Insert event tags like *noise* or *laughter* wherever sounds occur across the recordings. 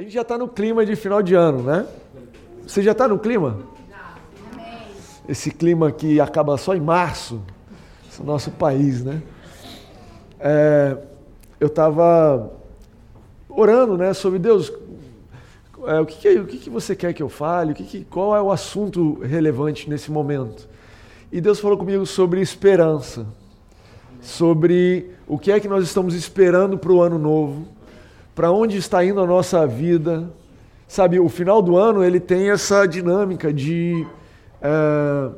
A gente já está no clima de final de ano, né? Você já está no clima? Esse clima que acaba só em março, esse é o nosso país, né? É, eu estava orando, né, sobre Deus. É, o que, que, o que, que você quer que eu fale? O que, que, qual é o assunto relevante nesse momento? E Deus falou comigo sobre esperança, sobre o que é que nós estamos esperando para o ano novo para onde está indo a nossa vida. Sabe, o final do ano ele tem essa dinâmica de é,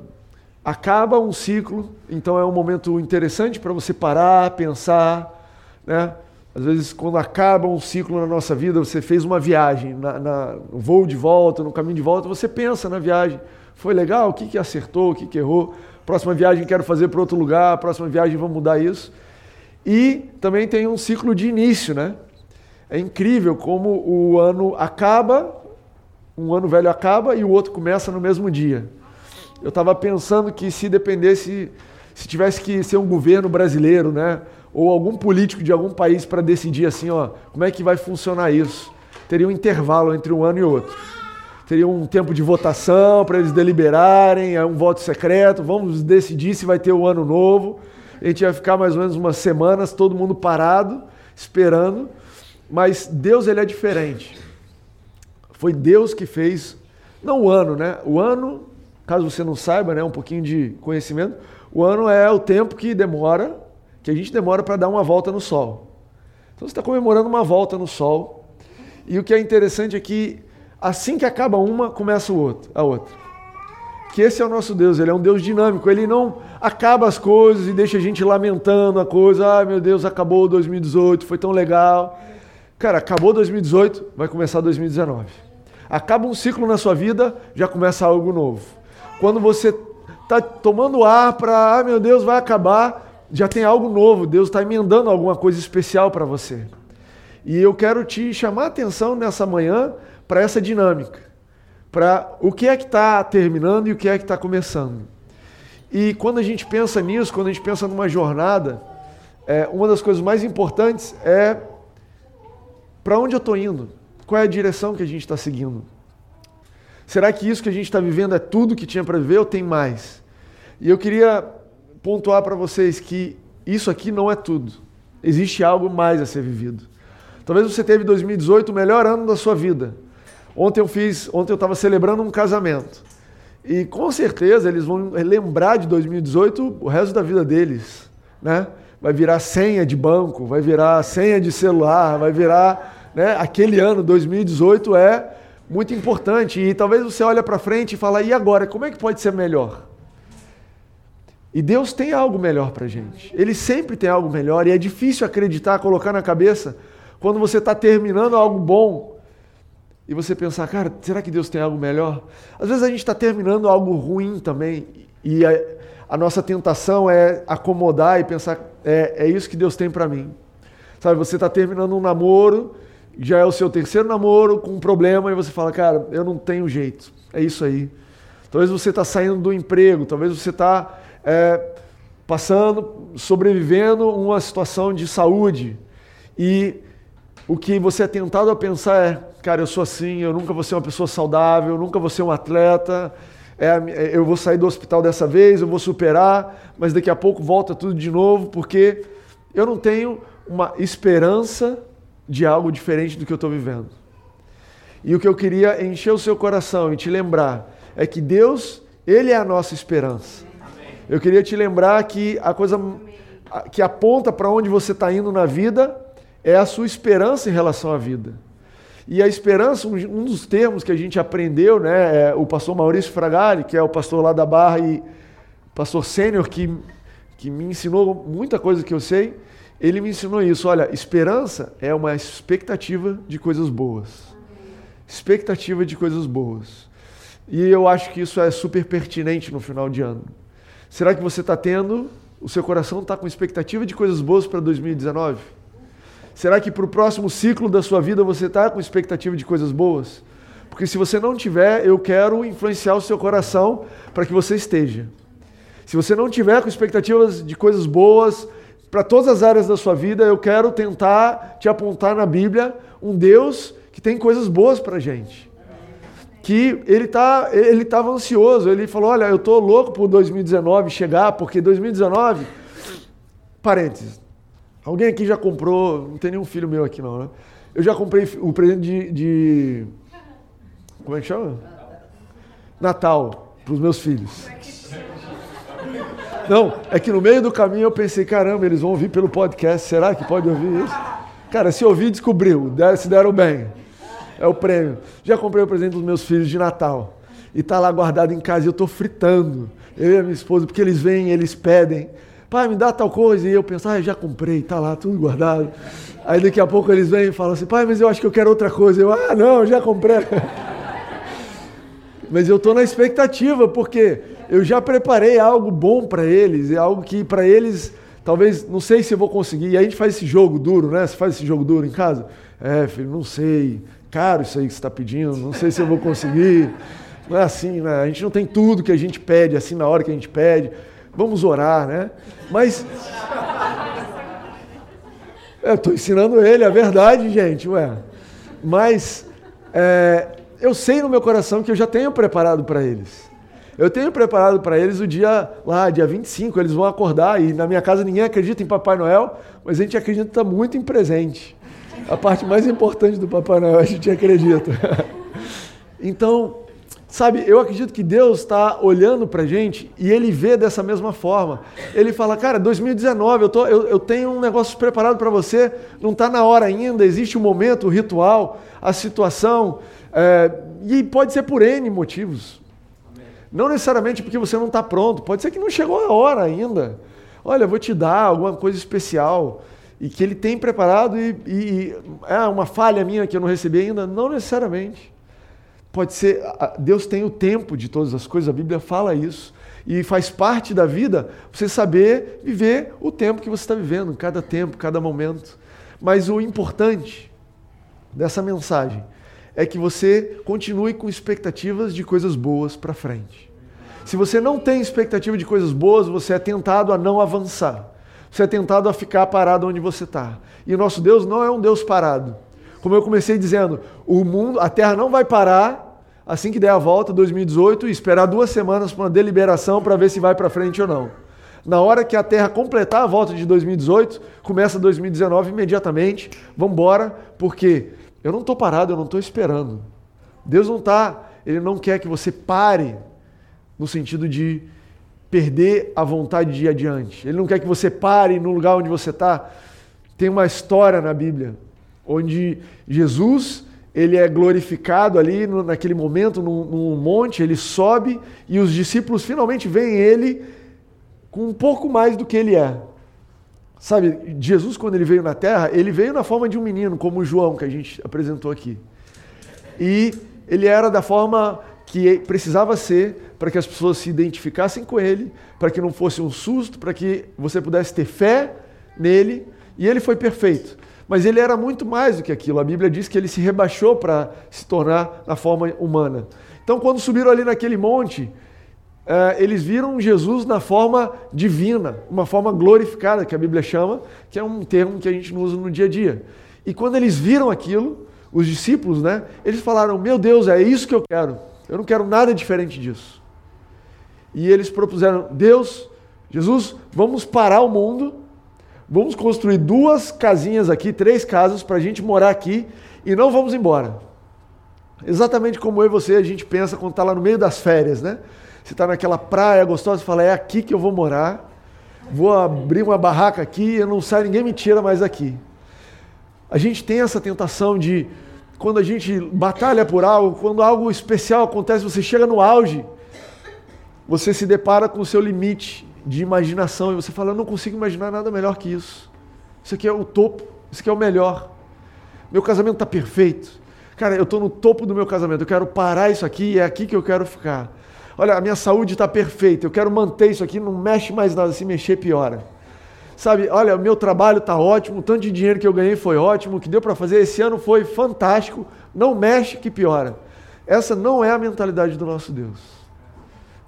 acaba um ciclo, então é um momento interessante para você parar, pensar, né? Às vezes, quando acaba um ciclo na nossa vida, você fez uma viagem, na, na, no voo de volta, no caminho de volta, você pensa na viagem. Foi legal? O que, que acertou? O que, que errou? Próxima viagem quero fazer para outro lugar, próxima viagem vamos mudar isso. E também tem um ciclo de início, né? É incrível como o ano acaba, um ano velho acaba e o outro começa no mesmo dia. Eu estava pensando que se dependesse, se tivesse que ser um governo brasileiro, né, ou algum político de algum país para decidir assim, ó, como é que vai funcionar isso, teria um intervalo entre um ano e outro. Teria um tempo de votação para eles deliberarem, é um voto secreto, vamos decidir se vai ter o um ano novo. A gente ia ficar mais ou menos umas semanas, todo mundo parado, esperando mas Deus ele é diferente. Foi Deus que fez, não o ano, né? O ano, caso você não saiba, né, um pouquinho de conhecimento, o ano é o tempo que demora, que a gente demora para dar uma volta no sol. Então você está comemorando uma volta no sol. E o que é interessante é que assim que acaba uma, começa o outro, a outra. Que esse é o nosso Deus, ele é um Deus dinâmico, ele não acaba as coisas e deixa a gente lamentando a coisa, ah, meu Deus, acabou 2018, foi tão legal. Cara, acabou 2018, vai começar 2019. Acaba um ciclo na sua vida, já começa algo novo. Quando você está tomando ar para, ah, meu Deus, vai acabar, já tem algo novo. Deus está emendando alguma coisa especial para você. E eu quero te chamar a atenção nessa manhã para essa dinâmica, para o que é que está terminando e o que é que está começando. E quando a gente pensa nisso, quando a gente pensa numa jornada, é, uma das coisas mais importantes é para onde eu estou indo? Qual é a direção que a gente está seguindo? Será que isso que a gente está vivendo é tudo que tinha para viver ou tem mais? E eu queria pontuar para vocês que isso aqui não é tudo. Existe algo mais a ser vivido. Talvez você teve 2018 o melhor ano da sua vida. Ontem eu fiz, ontem eu estava celebrando um casamento. E com certeza eles vão lembrar de 2018 o resto da vida deles, né? Vai virar senha de banco, vai virar senha de celular, vai virar. Né, aquele ano, 2018, é muito importante. E talvez você olhe para frente e fala, e agora? Como é que pode ser melhor? E Deus tem algo melhor para gente. Ele sempre tem algo melhor. E é difícil acreditar, colocar na cabeça, quando você está terminando algo bom e você pensar, cara, será que Deus tem algo melhor? Às vezes a gente está terminando algo ruim também. E a, a nossa tentação é acomodar e pensar, é, é isso que Deus tem para mim. Sabe, você está terminando um namoro, já é o seu terceiro namoro com um problema e você fala, cara, eu não tenho jeito. É isso aí. Talvez você está saindo do emprego, talvez você está é, passando, sobrevivendo uma situação de saúde e o que você é tentado a pensar é, cara, eu sou assim, eu nunca vou ser uma pessoa saudável, eu nunca vou ser um atleta, é, eu vou sair do hospital dessa vez, eu vou superar, mas daqui a pouco volta tudo de novo, porque eu não tenho uma esperança de algo diferente do que eu estou vivendo. E o que eu queria encher o seu coração e te lembrar é que Deus, Ele é a nossa esperança. Eu queria te lembrar que a coisa que aponta para onde você está indo na vida é a sua esperança em relação à vida. E a esperança, um dos termos que a gente aprendeu, né, é o pastor Maurício Fragari, que é o pastor lá da Barra e pastor sênior que, que me ensinou muita coisa que eu sei, ele me ensinou isso. Olha, esperança é uma expectativa de coisas boas. Expectativa de coisas boas. E eu acho que isso é super pertinente no final de ano. Será que você está tendo, o seu coração está com expectativa de coisas boas para 2019? Será que para o próximo ciclo da sua vida você está com expectativa de coisas boas? Porque se você não tiver, eu quero influenciar o seu coração para que você esteja. Se você não tiver com expectativas de coisas boas para todas as áreas da sua vida, eu quero tentar te apontar na Bíblia um Deus que tem coisas boas para gente. Que ele tá, ele estava ansioso, ele falou: Olha, eu estou louco por 2019 chegar, porque 2019. Parênteses. Alguém aqui já comprou. Não tem nenhum filho meu aqui, não, né? Eu já comprei o presente de. de como é que chama? Natal, para os meus filhos. Não, é que no meio do caminho eu pensei, caramba, eles vão ouvir pelo podcast, será que pode ouvir isso? Cara, se ouvir, descobriu, se deram bem. É o prêmio. Já comprei o presente dos meus filhos de Natal. E tá lá guardado em casa e eu tô fritando. Eu e a minha esposa, porque eles vêm, eles pedem. Pai, me dá tal coisa. E eu penso, ah, já comprei, tá lá, tudo guardado. Aí daqui a pouco eles vêm e falam assim, pai, mas eu acho que eu quero outra coisa. Eu, ah, não, já comprei. *laughs* mas eu tô na expectativa, porque eu já preparei algo bom para eles, é algo que para eles, talvez, não sei se eu vou conseguir. E a gente faz esse jogo duro, né? Você faz esse jogo duro em casa? É, filho, não sei. Caro isso aí que você está pedindo, não sei se eu vou conseguir. Não é assim, né? A gente não tem tudo que a gente pede, assim, na hora que a gente pede. Vamos orar, né? Mas. Eu estou ensinando ele a verdade, gente, ué. Mas é, eu sei no meu coração que eu já tenho preparado para eles. Eu tenho preparado para eles o dia lá, dia 25, eles vão acordar e na minha casa ninguém acredita em Papai Noel, mas a gente acredita muito em presente. A parte mais importante do Papai Noel a gente acredita. *laughs* Então, sabe, eu acredito que Deus está olhando para a gente e Ele vê dessa mesma forma. Ele fala, cara, 2019, eu, tô, eu, eu tenho um negócio preparado para você, não está na hora ainda, existe o um momento, o ritual, a situação, é, e pode ser por N motivos. Não necessariamente porque você não está pronto, pode ser que não chegou a hora ainda. Olha, vou te dar alguma coisa especial e que ele tem preparado e, e é uma falha minha que eu não recebi ainda? Não necessariamente. Pode ser, Deus tem o tempo de todas as coisas, a Bíblia fala isso. E faz parte da vida você saber viver o tempo que você está vivendo, cada tempo, cada momento. Mas o importante dessa mensagem é que você continue com expectativas de coisas boas para frente. Se você não tem expectativa de coisas boas, você é tentado a não avançar. Você é tentado a ficar parado onde você está. E o nosso Deus não é um Deus parado. Como eu comecei dizendo, o mundo, a Terra não vai parar assim que der a volta 2018 e esperar duas semanas para uma deliberação para ver se vai para frente ou não. Na hora que a Terra completar a volta de 2018, começa 2019 imediatamente. Vamos embora, porque eu não estou parado, eu não estou esperando. Deus não está, Ele não quer que você pare no sentido de perder a vontade de ir adiante. Ele não quer que você pare no lugar onde você está. Tem uma história na Bíblia onde Jesus ele é glorificado ali no, naquele momento num, monte, ele sobe e os discípulos finalmente veem ele com um pouco mais do que ele é. Sabe, Jesus, quando ele veio na terra, ele veio na forma de um menino, como o João, que a gente apresentou aqui. E ele era da forma que precisava ser para que as pessoas se identificassem com ele, para que não fosse um susto, para que você pudesse ter fé nele. E ele foi perfeito. Mas ele era muito mais do que aquilo. A Bíblia diz que ele se rebaixou para se tornar na forma humana. Então, quando subiram ali naquele monte, Uh, eles viram Jesus na forma divina, uma forma glorificada, que a Bíblia chama, que é um termo que a gente não usa no dia a dia. E quando eles viram aquilo, os discípulos, né, eles falaram: Meu Deus, é isso que eu quero. Eu não quero nada diferente disso. E eles propuseram: Deus, Jesus, vamos parar o mundo, vamos construir duas casinhas aqui, três casas para a gente morar aqui e não vamos embora. Exatamente como eu e você a gente pensa quando está lá no meio das férias, né? Você está naquela praia gostosa e fala, é aqui que eu vou morar, vou abrir uma barraca aqui, eu não saio, ninguém me tira mais aqui. A gente tem essa tentação de, quando a gente batalha por algo, quando algo especial acontece, você chega no auge, você se depara com o seu limite de imaginação e você fala, eu não consigo imaginar nada melhor que isso. Isso aqui é o topo, isso aqui é o melhor. Meu casamento está perfeito. Cara, eu estou no topo do meu casamento, eu quero parar isso aqui e é aqui que eu quero ficar. Olha, a minha saúde está perfeita, eu quero manter isso aqui, não mexe mais nada, se mexer piora. Sabe, olha, o meu trabalho está ótimo, o tanto de dinheiro que eu ganhei foi ótimo, o que deu para fazer esse ano foi fantástico, não mexe que piora. Essa não é a mentalidade do nosso Deus.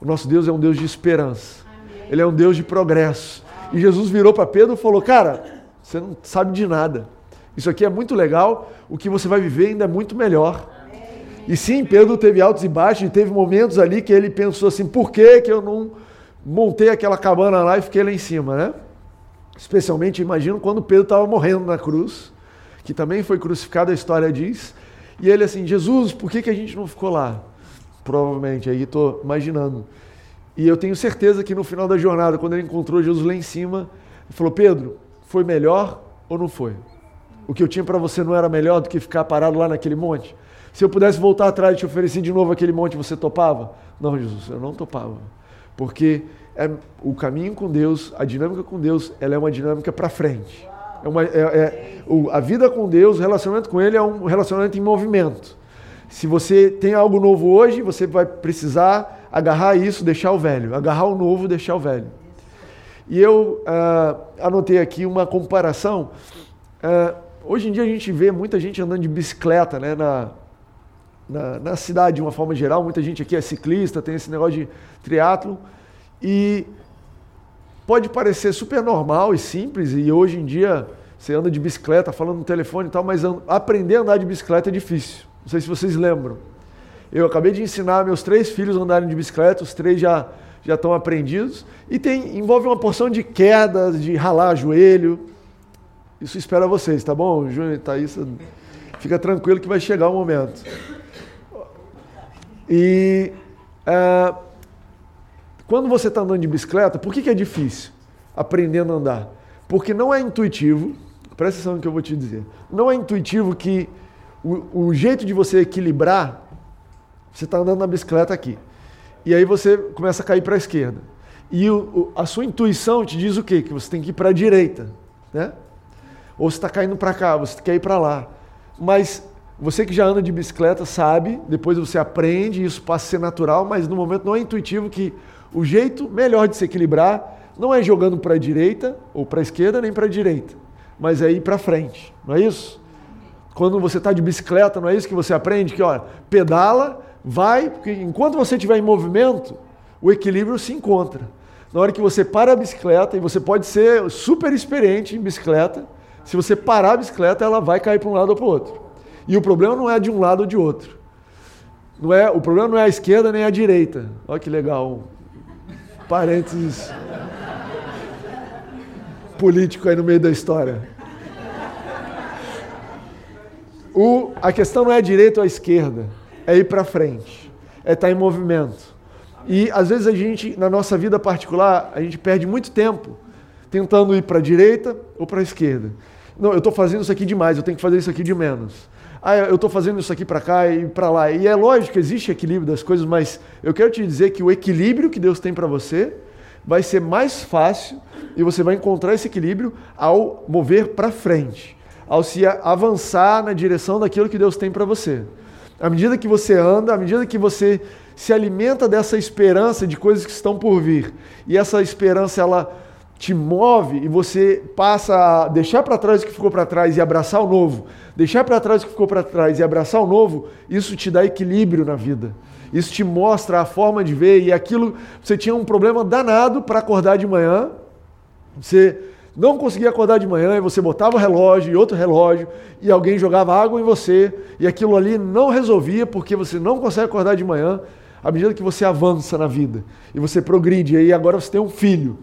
O nosso Deus é um Deus de esperança. Ele é um Deus de progresso. E Jesus virou para Pedro e falou: Cara, você não sabe de nada. Isso aqui é muito legal, o que você vai viver ainda é muito melhor. E sim, Pedro teve altos e baixos, e teve momentos ali que ele pensou assim: por que, que eu não montei aquela cabana lá e fiquei lá em cima, né? Especialmente, imagino, quando Pedro estava morrendo na cruz, que também foi crucificado, a história diz. E ele assim: Jesus, por que, que a gente não ficou lá? Provavelmente, aí estou imaginando. E eu tenho certeza que no final da jornada, quando ele encontrou Jesus lá em cima, ele falou: Pedro, foi melhor ou não foi? O que eu tinha para você não era melhor do que ficar parado lá naquele monte? Se eu pudesse voltar atrás e te oferecer de novo aquele monte, você topava? Não, Jesus, eu não topava. Porque é, o caminho com Deus, a dinâmica com Deus, ela é uma dinâmica para frente. É uma, é, é, o, a vida com Deus, o relacionamento com Ele é um relacionamento em movimento. Se você tem algo novo hoje, você vai precisar agarrar isso, deixar o velho. Agarrar o novo, deixar o velho. E eu uh, anotei aqui uma comparação. Uh, hoje em dia a gente vê muita gente andando de bicicleta né, na, na, na, cidade de uma forma geral. Muita gente aqui é ciclista, tem esse negócio de triatlo. E pode parecer super normal e simples, e hoje em dia você anda de bicicleta, falando no telefone e tal, mas aprender a andar de bicicleta é difícil. Não sei se vocês lembram. Eu acabei de ensinar meus três filhos a andarem de bicicleta, os três já, já estão aprendidos. E tem, envolve uma porção de quedas, de ralar joelho. Isso espera vocês, tá bom, Júnior Thaís? Fica tranquilo que vai chegar o momento. E uh, quando você está andando de bicicleta, por que, que é difícil aprendendo a andar? Porque não é intuitivo, presta atenção no que eu vou te dizer, não é intuitivo que o, o jeito de você equilibrar você está andando na bicicleta aqui. E aí você começa a cair para a esquerda. E o, o, a sua intuição te diz o quê? Que você tem que ir para a direita. Né? Ou você está caindo para cá, você quer ir para lá. Mas você que já anda de bicicleta sabe, depois você aprende, isso passa a ser natural, mas no momento não é intuitivo que o jeito melhor de se equilibrar não é jogando para a direita ou para a esquerda nem para a direita, mas é ir para frente, não é isso? Quando você está de bicicleta, não é isso que você aprende? Que olha, pedala vai, porque enquanto você estiver em movimento, o equilíbrio se encontra. Na hora que você para a bicicleta, e você pode ser super experiente em bicicleta, se você parar a bicicleta, ela vai cair para um lado ou para o outro. E o problema não é de um lado ou de outro. Não é, o problema não é a esquerda nem a direita. Olha que legal. Parênteses político aí no meio da história. O, a questão não é a direita ou a esquerda é ir para frente, é estar tá em movimento. E às vezes a gente, na nossa vida particular, a gente perde muito tempo tentando ir para a direita ou para a esquerda. Não, eu estou fazendo isso aqui demais, eu tenho que fazer isso aqui de menos. Ah, eu estou fazendo isso aqui para cá e para lá. E é lógico existe equilíbrio das coisas, mas eu quero te dizer que o equilíbrio que Deus tem para você vai ser mais fácil e você vai encontrar esse equilíbrio ao mover para frente, ao se avançar na direção daquilo que Deus tem para você. À medida que você anda, à medida que você se alimenta dessa esperança de coisas que estão por vir, e essa esperança ela te move e você passa a deixar para trás o que ficou para trás e abraçar o novo, deixar para trás o que ficou para trás e abraçar o novo, isso te dá equilíbrio na vida. Isso te mostra a forma de ver e aquilo você tinha um problema danado para acordar de manhã. Você não conseguia acordar de manhã e você botava o relógio e outro relógio e alguém jogava água em você e aquilo ali não resolvia porque você não consegue acordar de manhã à medida que você avança na vida e você progride e agora você tem um filho.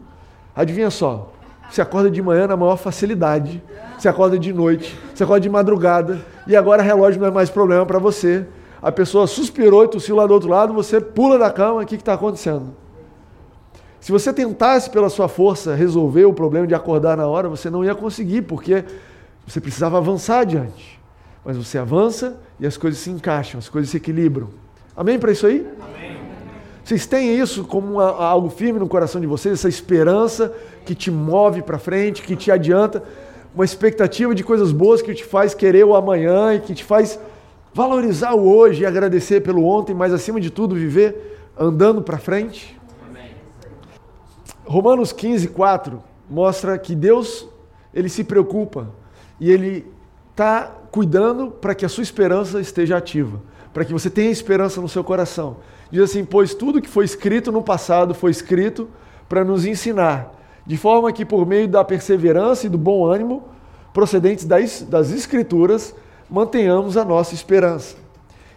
Adivinha só, você acorda de manhã na maior facilidade, você acorda de noite, você acorda de madrugada e agora relógio não é mais problema para você. A pessoa suspirou e tossiu lá do outro lado, você pula da cama, o que está acontecendo? Se você tentasse pela sua força resolver o problema de acordar na hora, você não ia conseguir, porque você precisava avançar adiante. Mas você avança e as coisas se encaixam, as coisas se equilibram. Amém para isso aí? Amém. Vocês têm isso como uma, algo firme no coração de vocês, essa esperança que te move para frente, que te adianta, uma expectativa de coisas boas que te faz querer o amanhã e que te faz valorizar o hoje e agradecer pelo ontem, mas acima de tudo viver andando para frente? Romanos 15, 4 mostra que Deus ele se preocupa e ele está cuidando para que a sua esperança esteja ativa, para que você tenha esperança no seu coração. Diz assim: Pois tudo que foi escrito no passado foi escrito para nos ensinar, de forma que por meio da perseverança e do bom ânimo procedentes das, das Escrituras, mantenhamos a nossa esperança.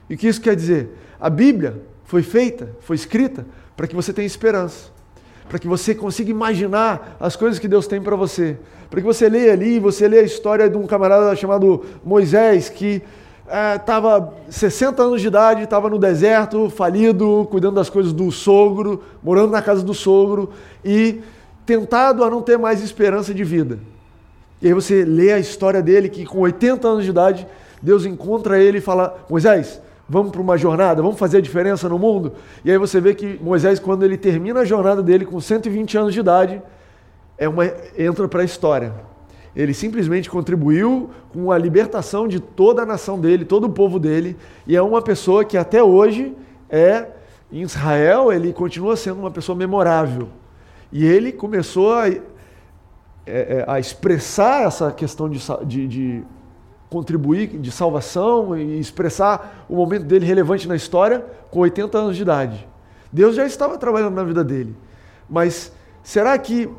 E o que isso quer dizer? A Bíblia foi feita, foi escrita, para que você tenha esperança, para que você consiga imaginar as coisas que Deus tem para você, para que você leia ali, você leia a história de um camarada chamado Moisés, que estava é, 60 anos de idade, estava no deserto, falido, cuidando das coisas do sogro, morando na casa do sogro e tentado a não ter mais esperança de vida. E aí você lê a história dele, que com 80 anos de idade, Deus encontra ele e fala: Moisés, vamos para uma jornada, vamos fazer a diferença no mundo? E aí você vê que Moisés, quando ele termina a jornada dele com 120 anos de idade, é uma, entra para a história. Ele simplesmente contribuiu com a libertação de toda a nação dele, todo o povo dele, e é uma pessoa que até hoje é, em Israel, ele continua sendo uma pessoa memorável. E ele começou a, é, é, a expressar essa questão de, de, de contribuir, de salvação e expressar o momento dele relevante na história com 80 anos de idade. Deus já estava trabalhando na vida dele. Mas será que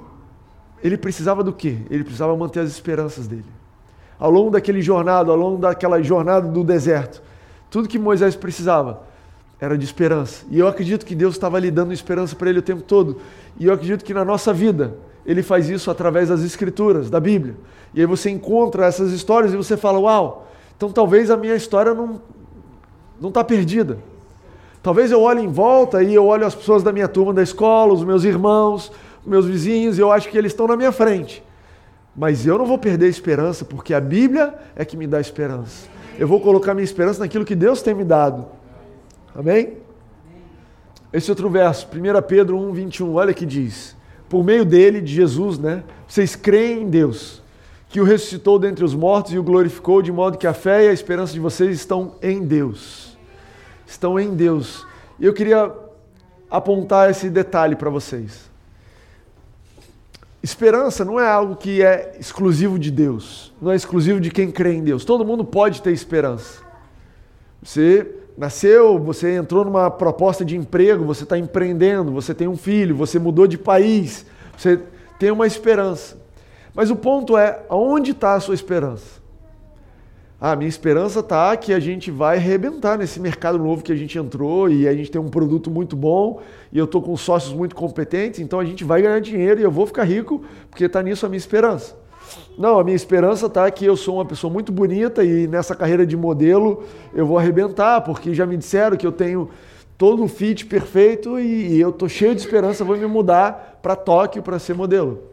ele precisava do quê? Ele precisava manter as esperanças dele. Ao longo daquele jornado, ao longo daquela jornada do deserto, tudo que Moisés precisava era de esperança. E eu acredito que Deus estava lhe dando esperança para ele o tempo todo. E eu acredito que na nossa vida, ele faz isso através das escrituras, da Bíblia. E aí você encontra essas histórias e você fala: Uau, então talvez a minha história não não está perdida. Talvez eu olhe em volta e eu olho as pessoas da minha turma da escola, os meus irmãos, meus vizinhos, eu acho que eles estão na minha frente. Mas eu não vou perder a esperança, porque a Bíblia é que me dá esperança. Eu vou colocar minha esperança naquilo que Deus tem me dado. Amém? Esse outro verso, 1 Pedro 1, 21, olha que diz: Por meio dele, de Jesus, né? Vocês creem em Deus, que o ressuscitou dentre os mortos e o glorificou, de modo que a fé e a esperança de vocês estão em Deus. Estão em Deus. E eu queria apontar esse detalhe para vocês. Esperança não é algo que é exclusivo de Deus, não é exclusivo de quem crê em Deus. Todo mundo pode ter esperança. Você nasceu, você entrou numa proposta de emprego, você está empreendendo, você tem um filho, você mudou de país, você tem uma esperança. Mas o ponto é, aonde está a sua esperança? A minha esperança está que a gente vai arrebentar nesse mercado novo que a gente entrou e a gente tem um produto muito bom e eu estou com sócios muito competentes, então a gente vai ganhar dinheiro e eu vou ficar rico porque está nisso a minha esperança. Não, a minha esperança está que eu sou uma pessoa muito bonita e nessa carreira de modelo eu vou arrebentar porque já me disseram que eu tenho todo o fit perfeito e, eu estou cheio de esperança, vou me mudar para Tóquio para ser modelo.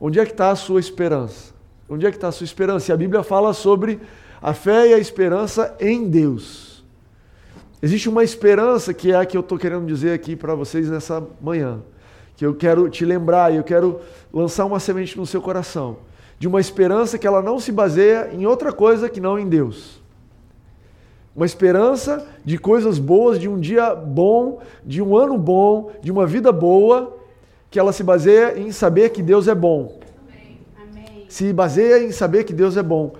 Onde é que está a sua esperança? Onde é que está a sua esperança? E a Bíblia fala sobre a fé e a esperança em Deus. Existe uma esperança que é a que eu estou querendo dizer aqui para vocês nessa manhã, que eu quero te lembrar e eu quero lançar uma semente no seu coração, de uma esperança que ela não se baseia em outra coisa que não em Deus. Uma esperança de coisas boas, de um dia bom, de um ano bom, de uma vida boa, que ela se baseia em saber que Deus é bom. Amém. Se baseia em saber que Deus é bom.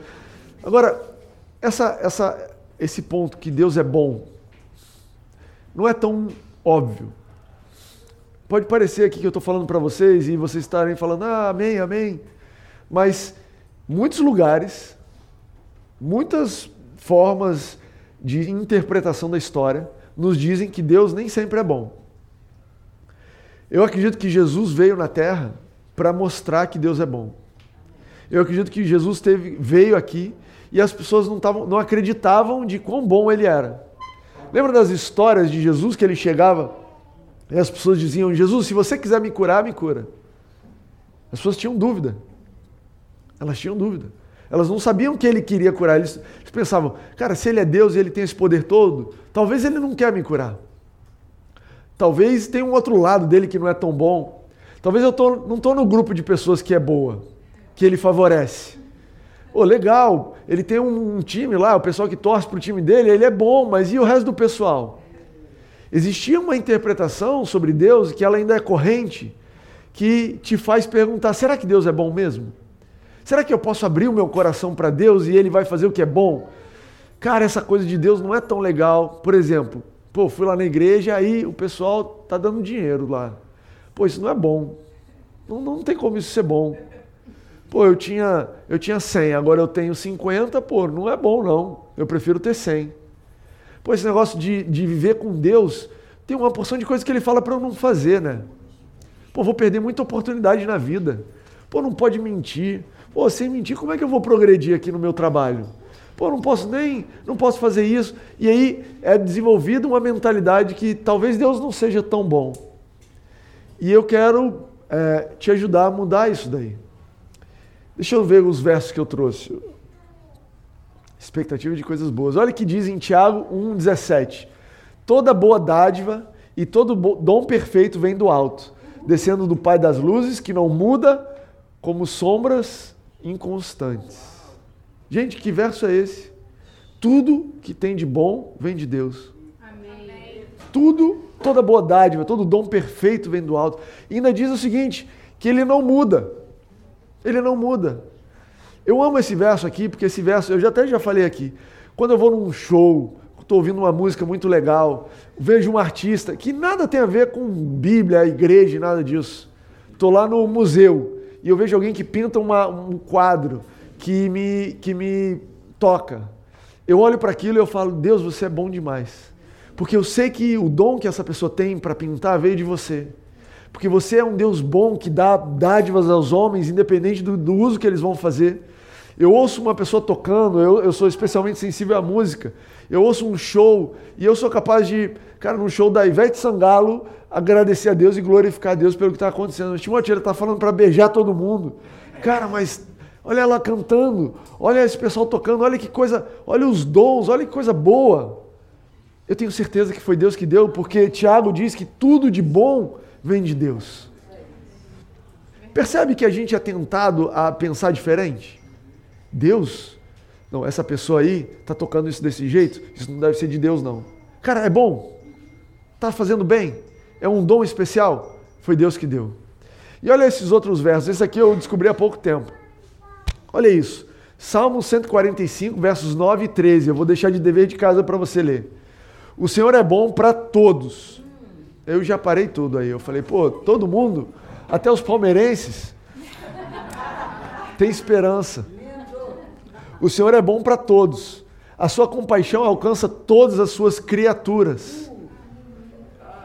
Agora, essa, essa, esse ponto que Deus é bom não é tão óbvio. Pode parecer aqui que eu estou falando para vocês e vocês estarem falando, ah, amém, amém. Mas muitos lugares, muitas formas de interpretação da história nos dizem que Deus nem sempre é bom. Eu acredito que Jesus veio na Terra para mostrar que Deus é bom. Eu acredito que Jesus teve, veio aqui e as pessoas não, tavam, não acreditavam de quão bom ele era. Lembra das histórias de Jesus que ele chegava e as pessoas diziam: Jesus, se você quiser me curar, me cura. As pessoas tinham dúvida. Elas tinham dúvida. Elas não sabiam que ele queria curar. Eles, eles pensavam: cara, se ele é Deus e ele tem esse poder todo, talvez ele não quer me curar. Talvez tenha um outro lado dele que não é tão bom. Talvez eu tô, não estou no grupo de pessoas que é boa, que ele favorece. Pô, legal, ele tem um, time lá, o pessoal que torce para o time dele, ele é bom, mas e o resto do pessoal? Existia uma interpretação sobre Deus que ela ainda é corrente, que te faz perguntar: será que Deus é bom mesmo? Será que eu posso abrir o meu coração para Deus e ele vai fazer o que é bom? Cara, essa coisa de Deus não é tão legal. Por exemplo, pô, fui lá na igreja, aí o pessoal tá dando dinheiro lá. Pô, isso não é bom. Não, não tem como isso ser bom. Pô, eu tinha, eu tinha 100, agora eu tenho 50, pô, não é bom não. Eu prefiro ter 100. Pô, esse negócio de, de viver com Deus, tem uma porção de coisas que ele fala para eu não fazer, né? Pô, vou perder muita oportunidade na vida. Pô, não pode mentir. Pô, sem mentir, como é que eu vou progredir aqui no meu trabalho? Pô, não posso nem, não posso fazer isso. E aí é desenvolvida uma mentalidade que talvez Deus não seja tão bom. E eu quero é, te ajudar a mudar isso daí. Deixa eu ver os versos que eu trouxe. Expectativa de coisas boas. Olha que diz em Tiago 1,17. Toda boa dádiva e todo dom perfeito vem do alto, descendo do Pai das luzes, que não muda como sombras inconstantes. Gente, que verso é esse? Tudo que tem de bom vem de Deus. Amém. Tudo, toda boa dádiva, todo dom perfeito vem do alto. E ainda diz o seguinte: que ele não muda. Ele não muda. Eu amo esse verso aqui, porque esse verso, eu já até já falei aqui. Quando eu vou num show, estou ouvindo uma música muito legal, vejo um artista que nada tem a ver com Bíblia, igreja, nada disso. Estou lá no museu e eu vejo alguém que pinta uma, um quadro que me, que me toca. Eu olho para aquilo e eu falo, Deus, você é bom demais. Porque eu sei que o dom que essa pessoa tem para pintar veio de você porque você é um Deus bom que dá dádivas aos homens, independente do, do uso que eles vão fazer. Eu ouço uma pessoa tocando, eu, eu, sou especialmente sensível à música. Eu ouço um show e eu sou capaz de, cara, num show da Ivete Sangalo, agradecer a Deus e glorificar a Deus pelo que está acontecendo. O Timóteo está falando para beijar todo mundo. Cara, mas olha ela cantando, olha esse pessoal tocando, olha que coisa, olha os dons, olha que coisa boa. Eu tenho certeza que foi Deus que deu, porque Tiago diz que tudo de bom vem de Deus. Percebe que a gente é tentado a pensar diferente? Deus? Não, essa pessoa aí está tocando isso desse jeito, isso não deve ser de Deus, não. Cara, é bom? Está fazendo bem? É um dom especial? Foi Deus que deu. E olha esses outros versos, esse aqui eu descobri há pouco tempo. Olha isso. Salmo 145, versos 9 e 13. Eu vou deixar de dever de casa para você ler. O Senhor é bom para todos eu já parei tudo aí. Eu falei, pô, todo mundo, até os palmeirenses, tem esperança. O Senhor é bom para todos. A sua compaixão alcança todas as suas criaturas.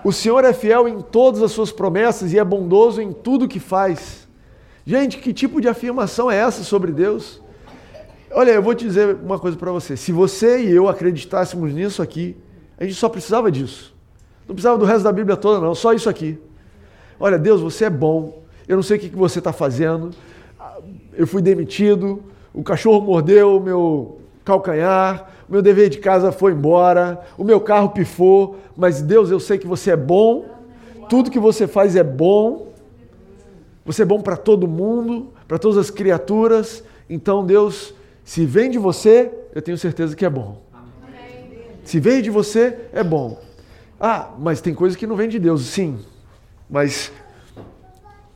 O Senhor é fiel em todas as suas promessas e é bondoso em tudo que faz. Gente, que tipo de afirmação é essa sobre Deus? Olha, eu vou te dizer uma coisa para você. Se você e eu acreditássemos nisso aqui, a gente só precisava disso. Não precisava do resto da Bíblia toda, não, só isso aqui. Olha, Deus, você é bom. Eu não sei o que você está fazendo. Eu fui demitido. O cachorro mordeu o meu calcanhar. O meu dever de casa foi embora. O meu carro pifou. Mas, Deus, eu sei que você é bom. Tudo que você faz é bom. Você é bom para todo mundo, para todas as criaturas. Então, Deus, se vem de você, eu tenho certeza que é bom. Se veio de você, é bom. Ah, mas tem coisa que não vem de Deus. Sim, mas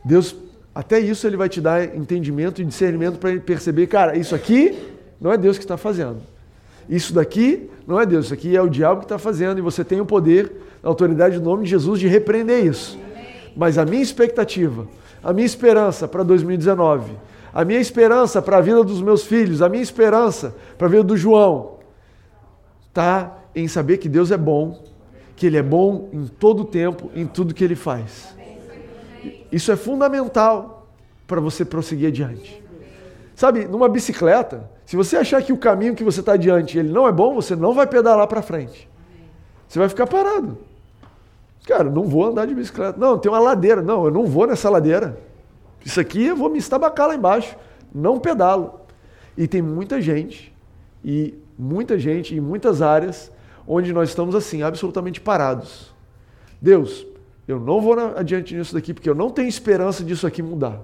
Deus, até isso ele vai te dar entendimento e discernimento para perceber, cara, isso aqui não é Deus que está fazendo. Isso daqui não é Deus, isso aqui é o diabo que está fazendo e você tem o poder, a autoridade do nome de Jesus de repreender isso. Mas a minha expectativa, a minha esperança para 2019, a minha esperança para a vida dos meus filhos, a minha esperança para a vida do João, está em saber que Deus é bom que Ele é bom em todo o tempo, em tudo que Ele faz. Isso é fundamental para você prosseguir adiante. Sabe, numa bicicleta, se você achar que o caminho que você está adiante ele não é bom, você não vai pedalar para frente. Você vai ficar parado. Cara, não vou andar de bicicleta. Não, tem uma ladeira. Não, eu não vou nessa ladeira. Isso aqui eu vou me estabacar lá embaixo. Não pedalo. E tem muita gente, e muita gente em muitas áreas onde nós estamos assim, absolutamente parados. Deus, eu não vou adiante nisso daqui porque eu não tenho esperança disso aqui mudar.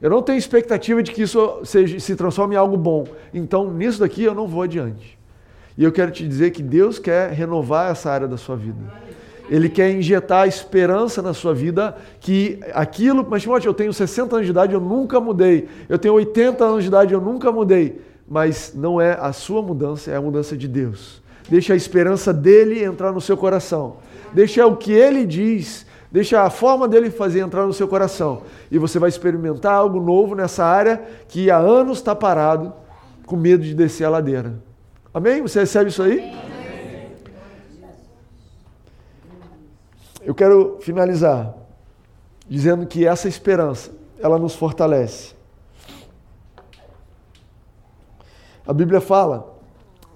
Eu não tenho expectativa de que isso seja, se transforme em algo bom. Então, nisso daqui eu não vou adiante. E eu quero te dizer que Deus quer renovar essa área da sua vida. Ele quer injetar esperança na sua vida que aquilo, mas Timóteo, eu tenho 60 anos de idade, eu nunca mudei. Eu tenho 80 anos de idade, eu nunca mudei. Mas não é a sua mudança, é a mudança de Deus. Deixa a esperança dele entrar no seu coração. Deixa o que ele diz Deixa a forma dele fazer entrar no seu coração. E você vai experimentar algo novo nessa área que há anos está parado, com medo de descer a ladeira. Amém? Você recebe isso aí? Eu quero finalizar dizendo que essa esperança, ela nos fortalece. A Bíblia fala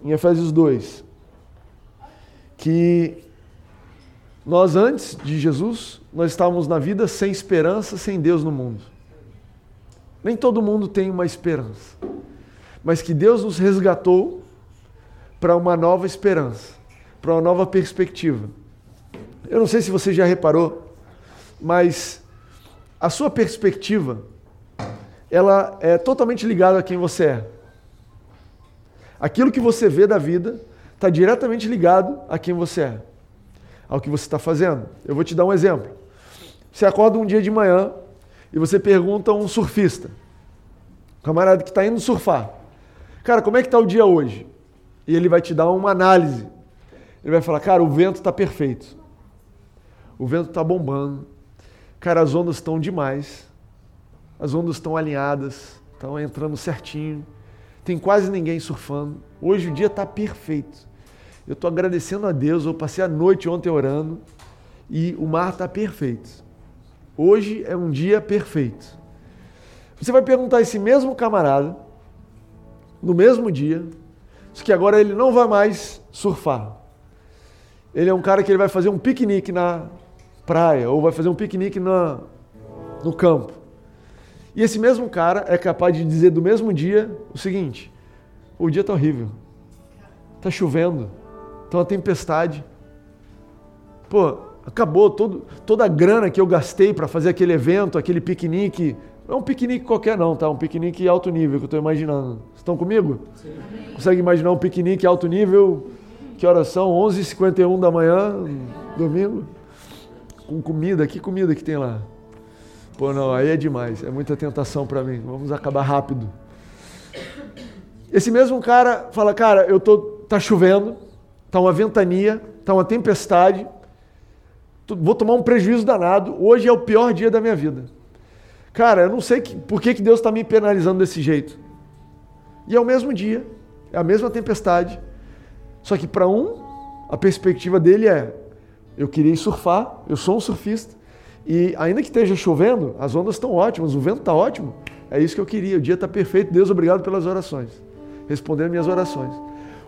em Efésios 2 que nós antes de Jesus, nós estávamos na vida sem esperança, sem Deus no mundo. Nem todo mundo tem uma esperança, mas que Deus nos resgatou para uma nova esperança, para uma nova perspectiva. Eu não sei se você já reparou, mas a sua perspectiva ela é totalmente ligada a quem você é. Aquilo que você vê da vida está diretamente ligado a quem você é, ao que você está fazendo. Eu vou te dar um exemplo. Você acorda um dia de manhã e você pergunta a um surfista, um camarada que está indo surfar, cara, como é que está o dia hoje? E ele vai te dar uma análise. Ele vai falar, cara, o vento está perfeito. O vento está bombando. Cara, as ondas estão demais. As ondas estão alinhadas, estão entrando certinho. Tem quase ninguém surfando. Hoje o dia está perfeito. Eu estou agradecendo a Deus. Eu passei a noite ontem orando e o mar está perfeito. Hoje é um dia perfeito. Você vai perguntar a esse mesmo camarada, no mesmo dia, que agora ele não vai mais surfar. Ele é um cara que ele vai fazer um piquenique na praia ou vai fazer um piquenique na, no campo. E esse mesmo cara é capaz de dizer do mesmo dia o seguinte: o dia está horrível, está chovendo, está uma tempestade. Pô, acabou todo, toda a grana que eu gastei para fazer aquele evento, aquele piquenique. Não é um piquenique qualquer, não, tá? Um piquenique alto nível que eu estou imaginando. Estão comigo? Sim. Consegue imaginar um piquenique alto nível? Que horas são? 11h51 da manhã, domingo? Com comida, que comida que tem lá? Pô, não, aí é demais, é muita tentação para mim. Vamos acabar rápido. Esse mesmo cara fala, cara, eu tô, tá chovendo, tá uma ventania, tá uma tempestade, vou tomar um prejuízo danado. Hoje é o pior dia da minha vida. Cara, eu não sei que, por que, que Deus está me penalizando desse jeito. E é o mesmo dia, é a mesma tempestade. Só que para um, a perspectiva dele é: eu queria surfar, eu sou um surfista, e ainda que esteja chovendo, as ondas estão ótimas, o vento está ótimo. É isso que eu queria. O dia está perfeito. Deus, obrigado pelas orações. Respondendo minhas orações.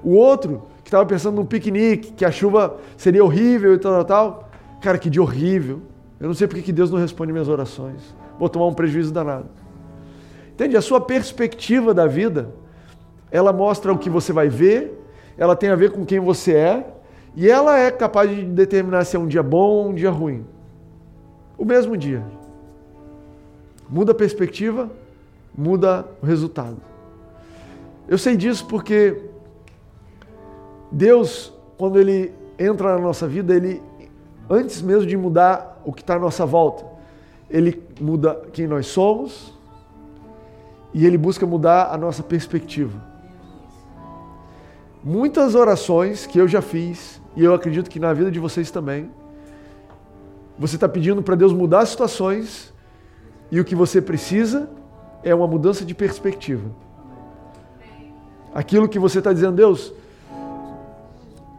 O outro, que estava pensando num piquenique, que a chuva seria horrível e tal, tal, tal. Cara, que dia horrível. Eu não sei porque que Deus não responde minhas orações. Vou tomar um prejuízo danado. Entende? A sua perspectiva da vida, ela mostra o que você vai ver, ela tem a ver com quem você é, e ela é capaz de determinar se é um dia bom ou um dia ruim o mesmo dia. Muda a perspectiva, muda o resultado. Eu sei disso porque Deus, quando Ele entra na nossa vida, Ele, antes mesmo de mudar o que está à nossa volta, Ele muda quem nós somos e Ele busca mudar a nossa perspectiva. Muitas orações que eu já fiz, e eu acredito que na vida de vocês também, você está pedindo para Deus mudar as situações e o que você precisa é uma mudança de perspectiva. Aquilo que você está dizendo, Deus,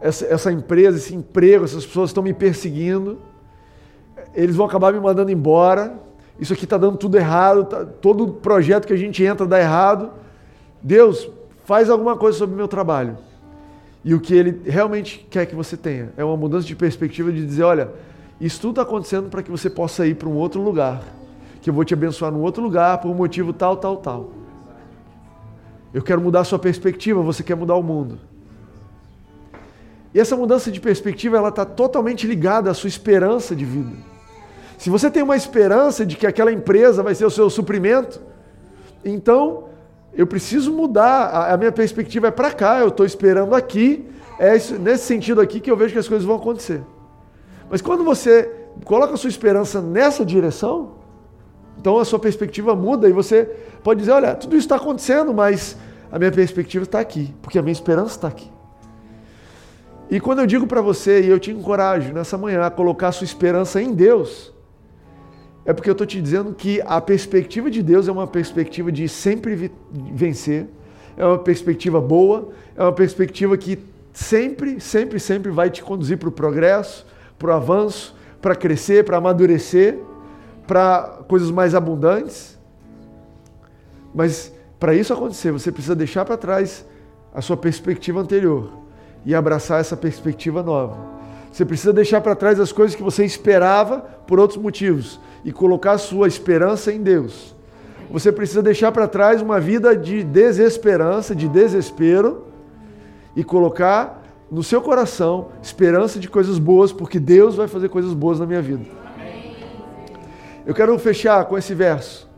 essa, essa, empresa, esse emprego, essas pessoas estão me perseguindo, eles vão acabar me mandando embora, isso aqui está dando tudo errado, tá, todo projeto que a gente entra dá errado. Deus, faz alguma coisa sobre o meu trabalho. E o que ele realmente quer que você tenha é uma mudança de perspectiva de dizer, olha, isso tudo está acontecendo para que você possa ir para um outro lugar. Que eu vou te abençoar num outro lugar por um motivo tal, tal, tal. Eu quero mudar a sua perspectiva, você quer mudar o mundo. E essa mudança de perspectiva, ela está totalmente ligada à sua esperança de vida. Se você tem uma esperança de que aquela empresa vai ser o seu suprimento, então eu preciso mudar. A minha perspectiva é para cá, eu estou esperando aqui. É nesse sentido aqui que eu vejo que as coisas vão acontecer. Mas quando você coloca a sua esperança nessa direção, então a sua perspectiva muda e você pode dizer: olha, tudo isso está acontecendo, mas a minha perspectiva está aqui, porque a minha esperança está aqui. E quando eu digo para você, e eu te encorajo nessa manhã a colocar sua esperança em Deus, é porque eu estou te dizendo que a perspectiva de Deus é uma perspectiva de sempre vencer, é uma perspectiva boa, é uma perspectiva que sempre, sempre, sempre vai te conduzir para o progresso, para o avanço, para crescer, para amadurecer, para coisas mais abundantes. Mas para isso acontecer, você precisa deixar para trás a sua perspectiva anterior e abraçar essa perspectiva nova. Você precisa deixar para trás as coisas que você esperava por outros motivos e colocar sua esperança em Deus. Você precisa deixar para trás uma vida de desesperança, de desespero e colocar no seu coração esperança de coisas boas, porque Deus vai fazer coisas boas na minha vida. Eu quero fechar com esse verso,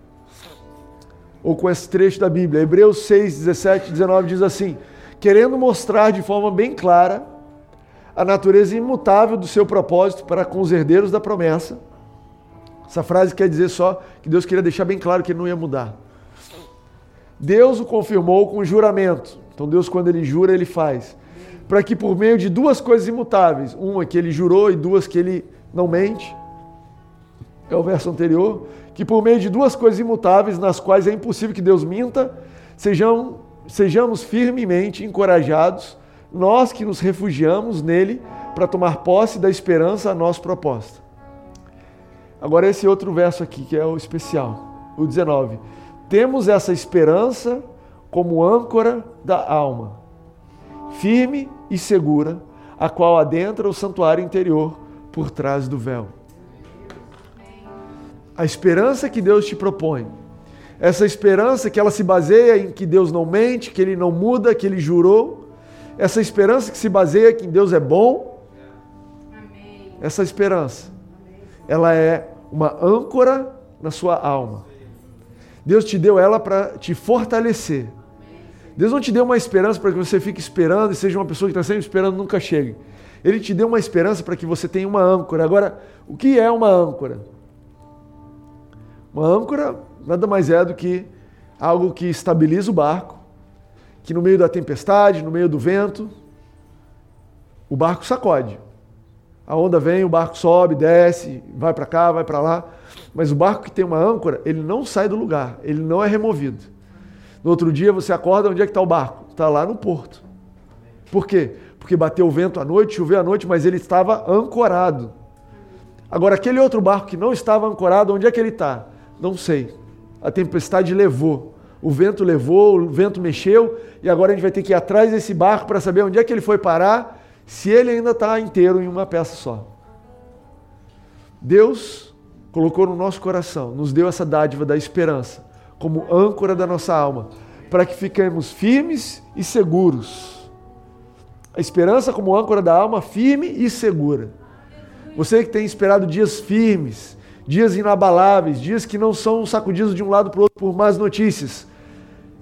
ou com esse trecho da Bíblia. Hebreus 6, 17 e 19 diz assim: querendo mostrar de forma bem clara a natureza imutável do seu propósito para com os herdeiros da promessa. Essa frase quer dizer só que Deus queria deixar bem claro que ele não ia mudar. Deus o confirmou com juramento. Então Deus, quando ele jura, ele faz. Para que por meio de duas coisas imutáveis, uma que ele jurou e duas que ele não mente, é o verso anterior, que por meio de duas coisas imutáveis, nas quais é impossível que Deus minta, sejam, sejamos firmemente encorajados, nós que nos refugiamos nele para tomar posse da esperança a nossa proposta. Agora esse outro verso aqui, que é o especial, o 19. Temos essa esperança como âncora da alma, firme e segura, a qual adentra o santuário interior por trás do véu a esperança que Deus te propõe, essa esperança que ela se baseia em que Deus não mente, que Ele não muda, que Ele jurou, essa esperança que se baseia que Deus é bom, essa esperança, ela é uma âncora na sua alma. Deus te deu ela para te fortalecer. Deus não te deu uma esperança para que você fique esperando e seja uma pessoa que está sempre esperando nunca chegue. Ele te deu uma esperança para que você tenha uma âncora. Agora, o que é uma âncora? Uma âncora nada mais é do que algo que estabiliza o barco, que no meio da tempestade, no meio do vento, o barco sacode. A onda vem, o barco sobe, desce, vai para cá, vai para lá. Mas o barco que tem uma âncora, ele não sai do lugar, ele não é removido. No outro dia você acorda, onde é que está o barco? Está lá no porto. Por quê? Porque bateu o vento à noite, choveu à noite, mas ele estava ancorado. Agora, aquele outro barco que não estava ancorado, onde é que ele está? Não sei. A tempestade levou. O vento levou, o vento mexeu, e agora a gente vai ter que ir atrás desse barco para saber onde é que ele foi parar, se ele ainda está inteiro em uma peça só. Deus colocou no nosso coração, nos deu essa dádiva da esperança, como âncora da nossa alma, para que fiquemos firmes e seguros. A esperança como âncora da alma, firme e segura. Você que tem esperado dias firmes, dias inabaláveis, dias que não são sacudidos de um lado para o outro por más notícias.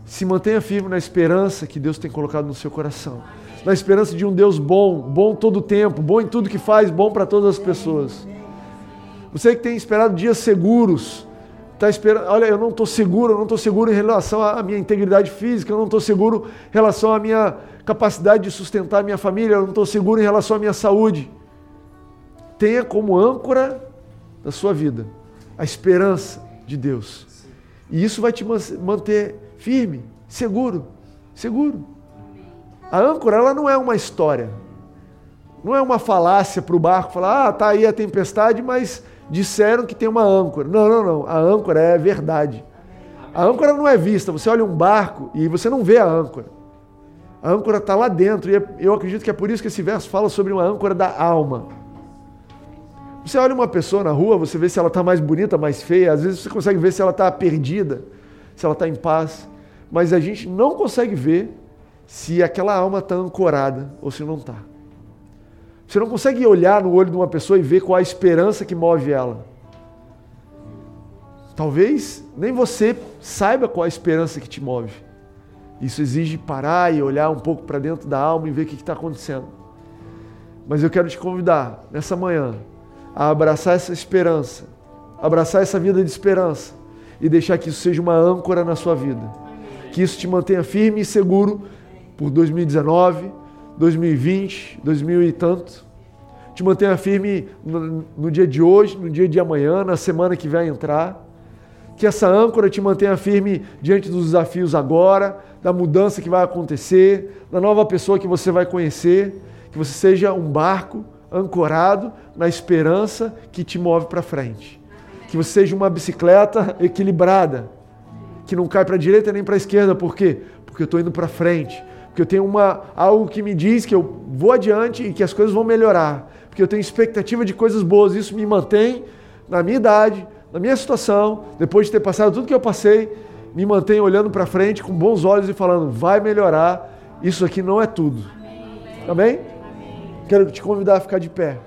Se mantenha firme na esperança que Deus tem colocado no seu coração. Na esperança de um Deus bom, bom todo o tempo, bom em tudo que faz, bom para todas as pessoas. Você que tem esperado dias seguros, está esperando, olha, eu não estou seguro, eu não estou seguro em relação à minha integridade física, eu não estou seguro em relação à minha capacidade de sustentar a minha família, eu não estou seguro em relação à minha saúde. Tenha como âncora da sua vida, a esperança de Deus. E isso vai te manter firme, seguro, seguro. A âncora, ela não é uma história. Não é uma falácia para o barco falar, ah, tá aí a tempestade, mas disseram que tem uma âncora. Não, não, não. A âncora é verdade. A âncora não é vista. Você olha um barco e você não vê a âncora. A âncora está lá dentro. E é, eu acredito que é por isso que esse verso fala sobre uma âncora da alma. Você olha uma pessoa na rua, você vê se ela está mais bonita, mais feia, às vezes você consegue ver se ela está perdida, se ela está em paz, mas a gente não consegue ver se aquela alma está ancorada ou se não está. Você não consegue olhar no olho de uma pessoa e ver qual a esperança que move ela. Talvez nem você saiba qual a esperança que te move. Isso exige parar e olhar um pouco para dentro da alma e ver o que está acontecendo. Mas eu quero te convidar nessa manhã a abraçar essa esperança, abraçar essa vida de esperança e deixar que isso seja uma âncora na sua vida. Que isso te mantenha firme e seguro por 2019, 2020, 2000 e tanto. Te mantenha firme no, no dia de hoje, no dia de amanhã, na semana que vai entrar. Que essa âncora te mantenha firme diante dos desafios agora, da mudança que vai acontecer, da nova pessoa que você vai conhecer. Que você seja um barco ancorado na esperança que te move para frente. Que você seja uma bicicleta equilibrada, que não cai para a direita nem para a esquerda, por quê? Porque eu estou indo para frente, porque eu tenho uma, algo que me diz que eu vou adiante e que as coisas vão melhorar, porque eu tenho expectativa de coisas boas, isso me mantém na minha idade, na minha situação, depois de ter passado tudo que eu passei, me mantém olhando para frente com bons olhos e falando, vai melhorar, isso aqui não é tudo. Amém? Amém? Quero te convidar a ficar de pé.